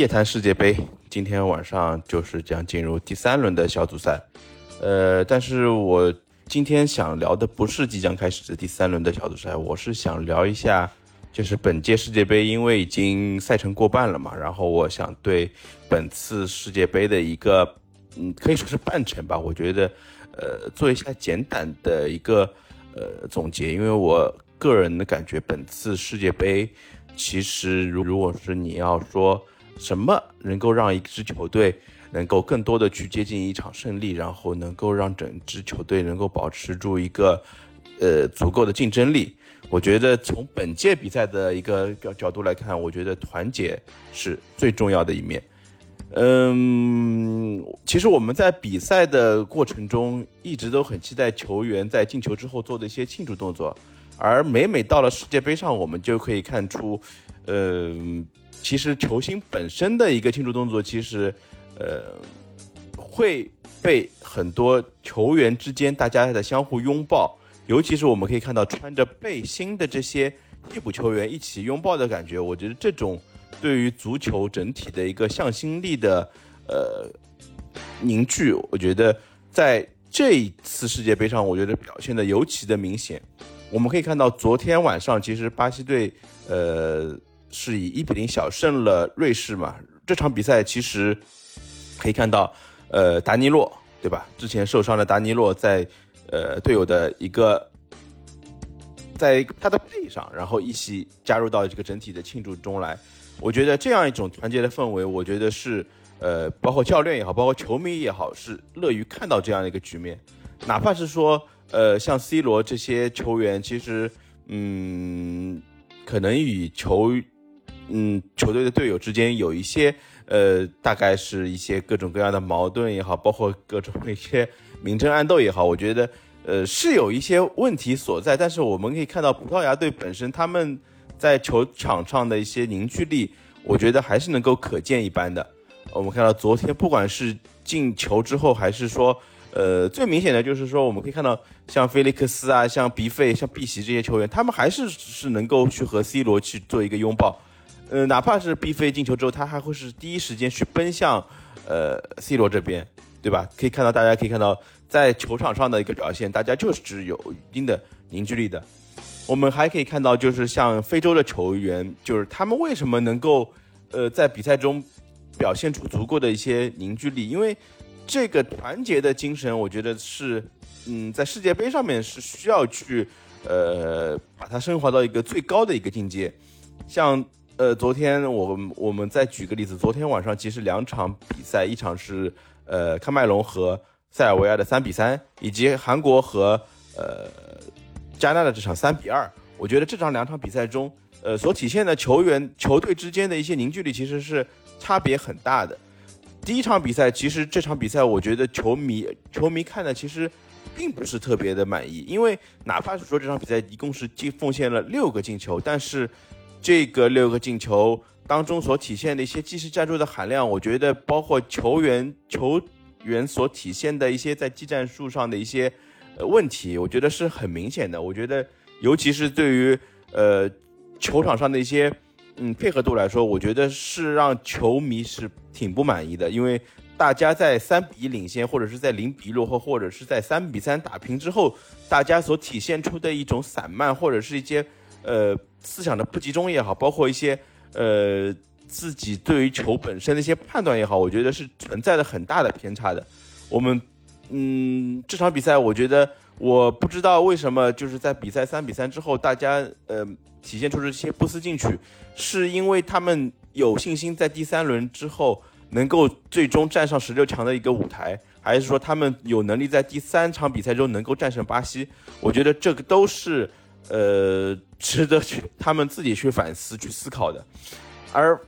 夜谈世界杯今天晚上就是将进入第三轮的小组赛，呃，但是我今天想聊的不是即将开始的第三轮的小组赛，我是想聊一下，就是本届世界杯，因为已经赛程过半了嘛，然后我想对本次世界杯的一个，嗯，可以说是半程吧，我觉得，呃，做一下简短的一个呃总结，因为我个人的感觉，本次世界杯其实如如果是你要说。什么能够让一支球队能够更多的去接近一场胜利，然后能够让整支球队能够保持住一个呃足够的竞争力？我觉得从本届比赛的一个角角度来看，我觉得团结是最重要的一面。嗯，其实我们在比赛的过程中一直都很期待球员在进球之后做的一些庆祝动作，而每每到了世界杯上，我们就可以看出，嗯。其实球星本身的一个庆祝动作，其实，呃，会被很多球员之间大家的相互拥抱，尤其是我们可以看到穿着背心的这些替补球员一起拥抱的感觉，我觉得这种对于足球整体的一个向心力的呃凝聚，我觉得在这一次世界杯上，我觉得表现的尤其的明显。我们可以看到昨天晚上，其实巴西队呃。是以一比零小胜了瑞士嘛？这场比赛其实可以看到，呃，达尼洛对吧？之前受伤的达尼洛在呃队友的一个在他的背上，然后一起加入到这个整体的庆祝中来。我觉得这样一种团结的氛围，我觉得是呃，包括教练也好，包括球迷也好，是乐于看到这样的一个局面。哪怕是说呃，像 C 罗这些球员，其实嗯，可能与球。嗯，球队的队友之间有一些，呃，大概是一些各种各样的矛盾也好，包括各种一些明争暗斗也好，我觉得，呃，是有一些问题所在。但是我们可以看到，葡萄牙队本身他们在球场上的一些凝聚力，我觉得还是能够可见一斑的。我们看到昨天，不管是进球之后，还是说，呃，最明显的就是说，我们可以看到像菲利克斯啊，像比费、像碧玺这些球员，他们还是是能够去和 C 罗去做一个拥抱。呃，哪怕是 B 飞进球之后，他还会是第一时间去奔向，呃，C 罗这边，对吧？可以看到，大家可以看到，在球场上的一个表现，大家就是有一定的凝聚力的。我们还可以看到，就是像非洲的球员，就是他们为什么能够，呃，在比赛中表现出足够的一些凝聚力？因为这个团结的精神，我觉得是，嗯，在世界杯上面是需要去，呃，把它升华到一个最高的一个境界，像。呃，昨天我我们再举个例子，昨天晚上其实两场比赛，一场是呃喀麦隆和塞尔维亚的三比三，以及韩国和呃加纳的这场三比二。我觉得这场两场比赛中，呃所体现的球员球队之间的一些凝聚力其实是差别很大的。第一场比赛，其实这场比赛我觉得球迷球迷看的其实并不是特别的满意，因为哪怕是说这场比赛一共是进奉献了六个进球，但是。这个六个进球当中所体现的一些技术战术的含量，我觉得包括球员球员所体现的一些在技战术上的一些呃问题，我觉得是很明显的。我觉得，尤其是对于呃球场上的一些嗯配合度来说，我觉得是让球迷是挺不满意的。因为大家在三比一领先，或者是在零比落后，或者是在三比三打平之后，大家所体现出的一种散漫，或者是一些呃。思想的不集中也好，包括一些呃自己对于球本身的一些判断也好，我觉得是存在着很大的偏差的。我们嗯这场比赛，我觉得我不知道为什么就是在比赛三比三之后，大家呃体现出这些不思进取，是因为他们有信心在第三轮之后能够最终站上十六强的一个舞台，还是说他们有能力在第三场比赛中能够战胜巴西？我觉得这个都是。呃，值得去他们自己去反思、去思考的。而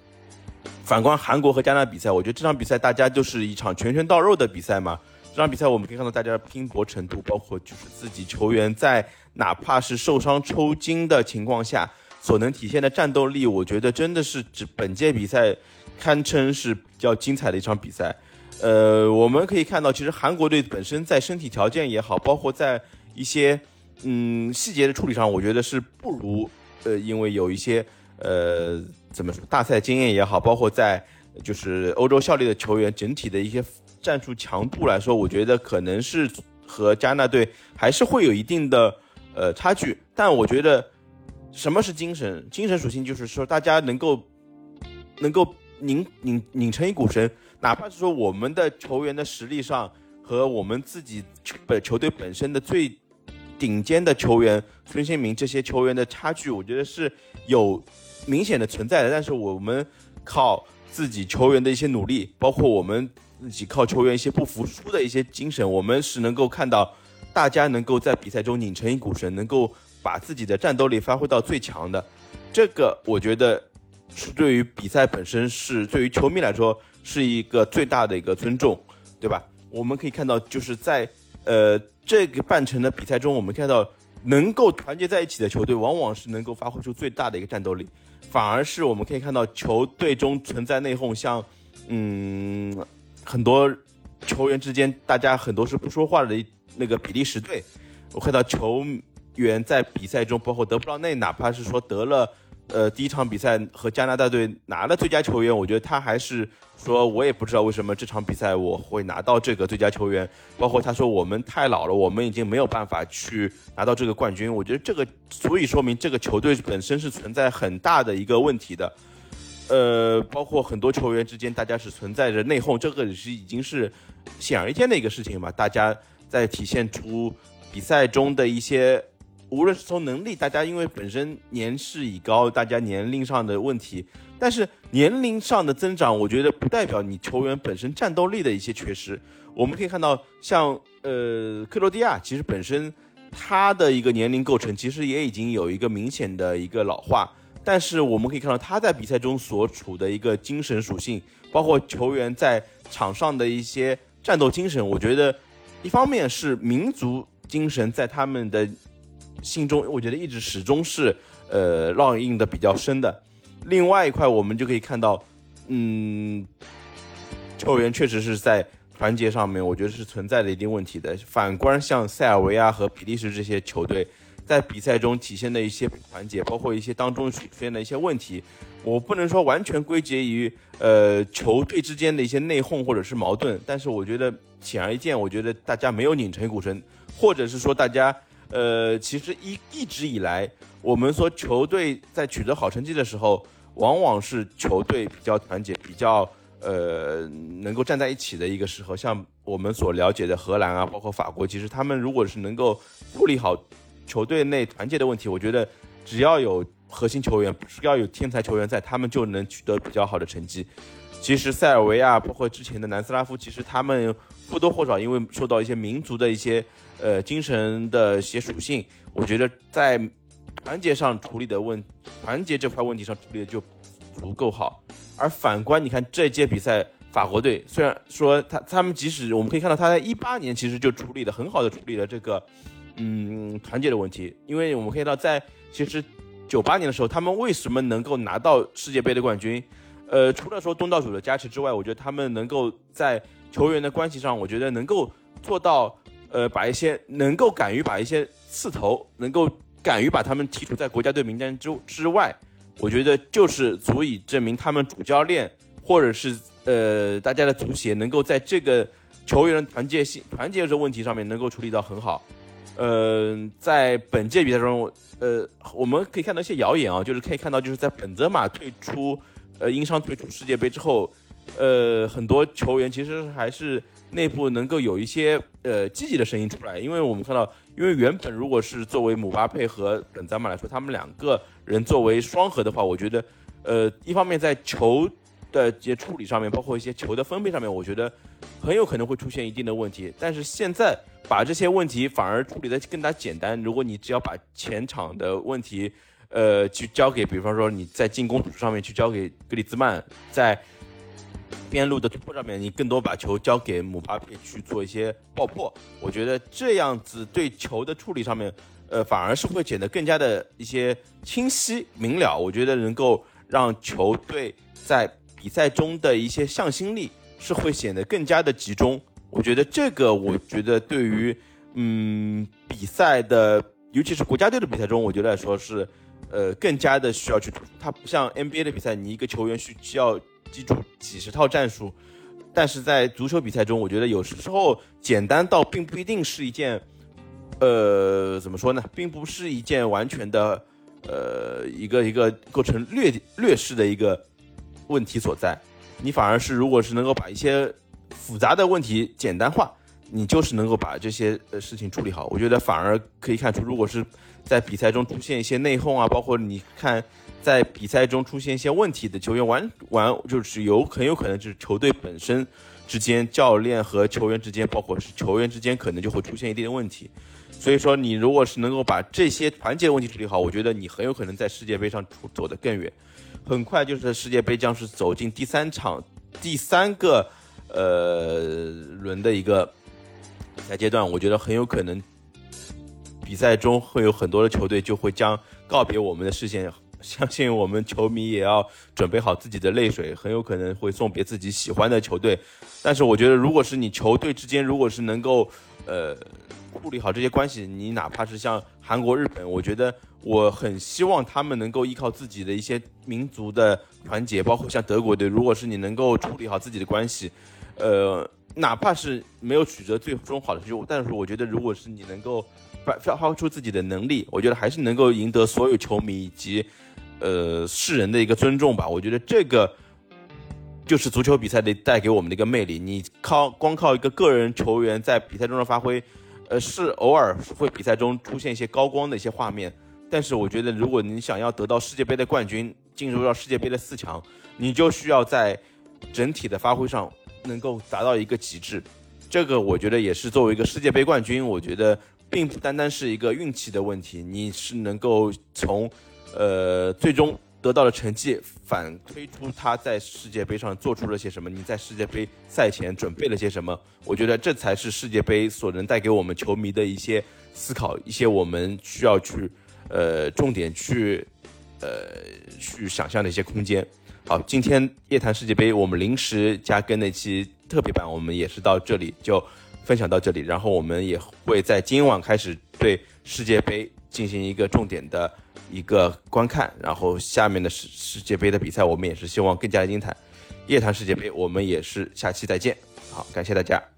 反观韩国和加拿大比赛，我觉得这场比赛大家就是一场拳拳到肉的比赛嘛。这场比赛我们可以看到大家的拼搏程度，包括就是自己球员在哪怕是受伤抽筋的情况下所能体现的战斗力，我觉得真的是指本届比赛堪称是比较精彩的一场比赛。呃，我们可以看到，其实韩国队本身在身体条件也好，包括在一些。嗯，细节的处理上，我觉得是不如，呃，因为有一些，呃，怎么说，大赛经验也好，包括在就是欧洲效力的球员整体的一些战术强度来说，我觉得可能是和加纳队还是会有一定的呃差距。但我觉得什么是精神？精神属性就是说大家能够能够拧拧拧成一股绳，哪怕是说我们的球员的实力上和我们自己本球队本身的最顶尖的球员孙兴民这些球员的差距，我觉得是有明显的存在的。但是我们靠。自己球员的一些努力，包括我们自己靠球员一些不服输的一些精神，我们是能够看到大家能够在比赛中拧成一股绳，能够把自己的战斗力发挥到最强的。这个我觉得是对于比赛本身，是对于球迷来说是一个最大的一个尊重，对吧？我们可以看到，就是在呃这个半程的比赛中，我们看到能够团结在一起的球队，往往是能够发挥出最大的一个战斗力。反而是我们可以看到球队中存在内讧，像，嗯，很多球员之间，大家很多是不说话的那个比利时队，我看到球员在比赛中，包括德布劳内，哪怕是说得了。呃，第一场比赛和加拿大队拿了最佳球员，我觉得他还是说，我也不知道为什么这场比赛我会拿到这个最佳球员。包括他说我们太老了，我们已经没有办法去拿到这个冠军。我觉得这个足以说明这个球队本身是存在很大的一个问题的。呃，包括很多球员之间，大家是存在着内讧，这个是已经是显而易见的一个事情嘛。大家在体现出比赛中的一些。无论是从能力，大家因为本身年事已高，大家年龄上的问题，但是年龄上的增长，我觉得不代表你球员本身战斗力的一些缺失。我们可以看到，像呃克罗地亚，其实本身他的一个年龄构成其实也已经有一个明显的一个老化，但是我们可以看到他在比赛中所处的一个精神属性，包括球员在场上的一些战斗精神，我觉得一方面是民族精神在他们的。心中我觉得一直始终是，呃，烙印的比较深的。另外一块，我们就可以看到，嗯，球员确实是在团结上面，我觉得是存在的一定问题的。反观像塞尔维亚和比利时这些球队，在比赛中体现的一些团结，包括一些当中出现的一些问题，我不能说完全归结于呃球队之间的一些内讧或者是矛盾，但是我觉得显而易见，我觉得大家没有拧成一股绳，或者是说大家。呃，其实一一直以来，我们说球队在取得好成绩的时候，往往是球队比较团结、比较呃能够站在一起的一个时候。像我们所了解的荷兰啊，包括法国，其实他们如果是能够处理好球队内团结的问题，我觉得只要有核心球员，不是要有天才球员在，他们就能取得比较好的成绩。其实塞尔维亚，包括之前的南斯拉夫，其实他们或多或少因为受到一些民族的一些。呃，精神的一些属性，我觉得在团结上处理的问，团结这块问题上处理的就足够好。而反观，你看这届比赛，法国队虽然说他他们即使我们可以看到他在一八年其实就处理的很好的处理了这个嗯团结的问题，因为我们可以看到在其实九八年的时候，他们为什么能够拿到世界杯的冠军？呃，除了说东道主的加持之外，我觉得他们能够在球员的关系上，我觉得能够做到。呃，把一些能够敢于把一些刺头，能够敢于把他们剔除在国家队名单之之外，我觉得就是足以证明他们主教练或者是呃大家的足协能够在这个球员的团结性、团结这问题上面能够处理到很好。呃，在本届比赛中，呃，我们可以看到一些谣言啊，就是可以看到就是在本泽马退出，呃，因伤退出世界杯之后，呃，很多球员其实还是。内部能够有一些呃积极的声音出来，因为我们看到，因为原本如果是作为姆巴佩和本泽马来说，他们两个人作为双核的话，我觉得，呃，一方面在球的一些处理上面，包括一些球的分配上面，我觉得很有可能会出现一定的问题。但是现在把这些问题反而处理的更加简单，如果你只要把前场的问题，呃，去交给，比方说你在进攻组织上面去交给格里兹曼，在。边路的突破上面，你更多把球交给姆巴佩去做一些爆破，我觉得这样子对球的处理上面，呃，反而是会显得更加的一些清晰明了。我觉得能够让球队在比赛中的一些向心力是会显得更加的集中。我觉得这个，我觉得对于嗯比赛的，尤其是国家队的比赛中，我觉得来说是，呃，更加的需要去。它不像 NBA 的比赛，你一个球员需需要。记住几十套战术。但是在足球比赛中，我觉得有时候简单到并不一定是一件，呃，怎么说呢，并不是一件完全的，呃，一个一个构成劣劣势的一个问题所在。你反而是如果是能够把一些复杂的问题简单化，你就是能够把这些呃事情处理好。我觉得反而可以看出，如果是在比赛中出现一些内讧啊，包括你看。在比赛中出现一些问题的球员，完完就是有很有可能就是球队本身之间、教练和球员之间，包括是球员之间，可能就会出现一定的问题。所以说，你如果是能够把这些团结问题处理好，我觉得你很有可能在世界杯上出走得更远。很快就是世界杯将是走进第三场、第三个呃轮的一个比赛阶段，我觉得很有可能比赛中会有很多的球队就会将告别我们的视线。相信我们球迷也要准备好自己的泪水，很有可能会送别自己喜欢的球队。但是我觉得，如果是你球队之间，如果是能够，呃，处理好这些关系，你哪怕是像韩国、日本，我觉得我很希望他们能够依靠自己的一些民族的团结，包括像德国队，如果是你能够处理好自己的关系，呃，哪怕是没有取得最终好的结果，但是我觉得，如果是你能够发发挥出自己的能力，我觉得还是能够赢得所有球迷以及。呃，世人的一个尊重吧，我觉得这个就是足球比赛的带给我们的一个魅力。你靠光靠一个个人球员在比赛中的发挥，呃，是偶尔会比赛中出现一些高光的一些画面。但是我觉得，如果你想要得到世界杯的冠军，进入到世界杯的四强，你就需要在整体的发挥上能够达到一个极致。这个我觉得也是作为一个世界杯冠军，我觉得并不单单是一个运气的问题，你是能够从。呃，最终得到的成绩反推出他在世界杯上做出了些什么？你在世界杯赛前准备了些什么？我觉得这才是世界杯所能带给我们球迷的一些思考，一些我们需要去呃重点去呃去想象的一些空间。好，今天夜谈世界杯我们临时加更那期特别版，我们也是到这里就分享到这里，然后我们也会在今晚开始对世界杯进行一个重点的。一个观看，然后下面的世世界杯的比赛，我们也是希望更加精彩。夜谈世界杯，我们也是下期再见。好，感谢大家。